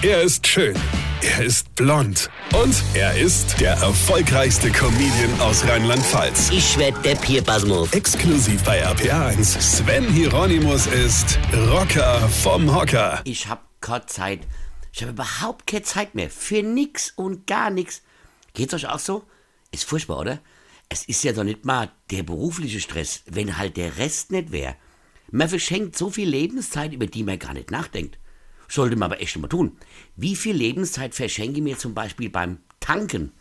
Er ist schön. Er ist blond. Und er ist der erfolgreichste Comedian aus Rheinland-Pfalz. Ich werd der Pierpasmus. Exklusiv bei RPA1. Sven Hieronymus ist Rocker vom Hocker. Ich hab keine Zeit. Ich habe überhaupt keine Zeit mehr. Für nix und gar nix. Geht's euch auch so? Ist furchtbar, oder? Es ist ja doch nicht mal der berufliche Stress, wenn halt der Rest nicht wäre. Man verschenkt so viel Lebenszeit, über die man gar nicht nachdenkt. Sollte man aber echt mal tun. Wie viel Lebenszeit verschenke ich mir zum Beispiel beim Tanken?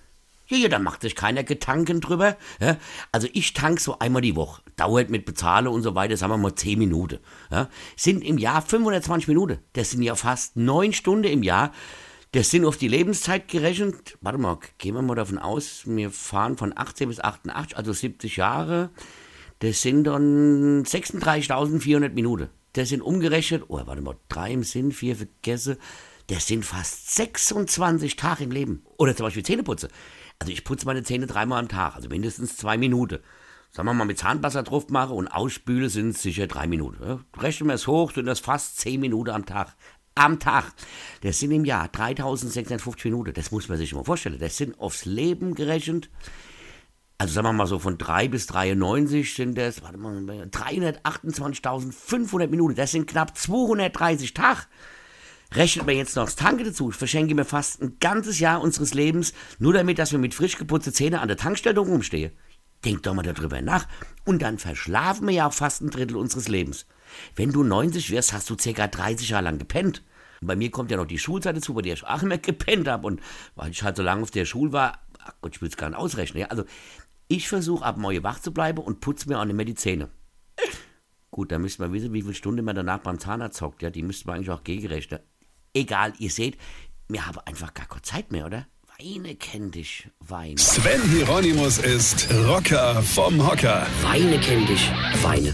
Ja, ja, da macht sich keiner Gedanken drüber. Ja? Also ich tank so einmal die Woche. Dauert mit Bezahle und so weiter, sagen wir mal 10 Minuten. Ja? Sind im Jahr 520 Minuten. Das sind ja fast 9 Stunden im Jahr. Das sind auf die Lebenszeit gerechnet. Warte mal, gehen wir mal davon aus, wir fahren von 18 bis 88, also 70 Jahre. Das sind dann 36.400 Minuten. Das sind umgerechnet, oh, warte mal, drei im Sinn, vier vergesse. Das sind fast 26 Tage im Leben. Oder zum Beispiel Zähneputze. Also ich putze meine Zähne dreimal am Tag, also mindestens zwei Minuten. Sagen wir mal mit Zahnpasta drauf mache und ausspüle, sind es sicher drei Minuten. Rechnen wir es hoch, sind das fast zehn Minuten am Tag. Am Tag. Das sind im Jahr 3650 Minuten. Das muss man sich mal vorstellen. Das sind aufs Leben gerechnet also sagen wir mal so von 3 bis 93 sind das, warte mal, 328.500 Minuten. Das sind knapp 230 Tage. Rechnet man jetzt noch das Tanke dazu, verschenke mir fast ein ganzes Jahr unseres Lebens, nur damit, dass wir mit frisch geputzten Zähnen an der Tankstelle rumstehen. Denkt doch mal darüber nach. Und dann verschlafen wir ja fast ein Drittel unseres Lebens. Wenn du 90 wirst, hast du circa 30 Jahre lang gepennt. Und bei mir kommt ja noch die Schulzeit dazu, bei der ich auch immer gepennt habe. Und weil ich halt so lange auf der Schule war, ach Gott, ich will es gar nicht ausrechnen. Ja? Also ich versuche ab morgen wach zu bleiben und putze mir auch nicht mehr die Zähne. Gut, dann müsste man wissen, wie viele Stunden man danach beim Zahnarzt hockt. Ja, die müsste man eigentlich auch gegenrechnen. Egal, ihr seht, wir haben einfach gar keine Zeit mehr, oder? Weine kenn dich, Weine. Sven Hieronymus ist Rocker vom Hocker. Weine kenn dich, Weine.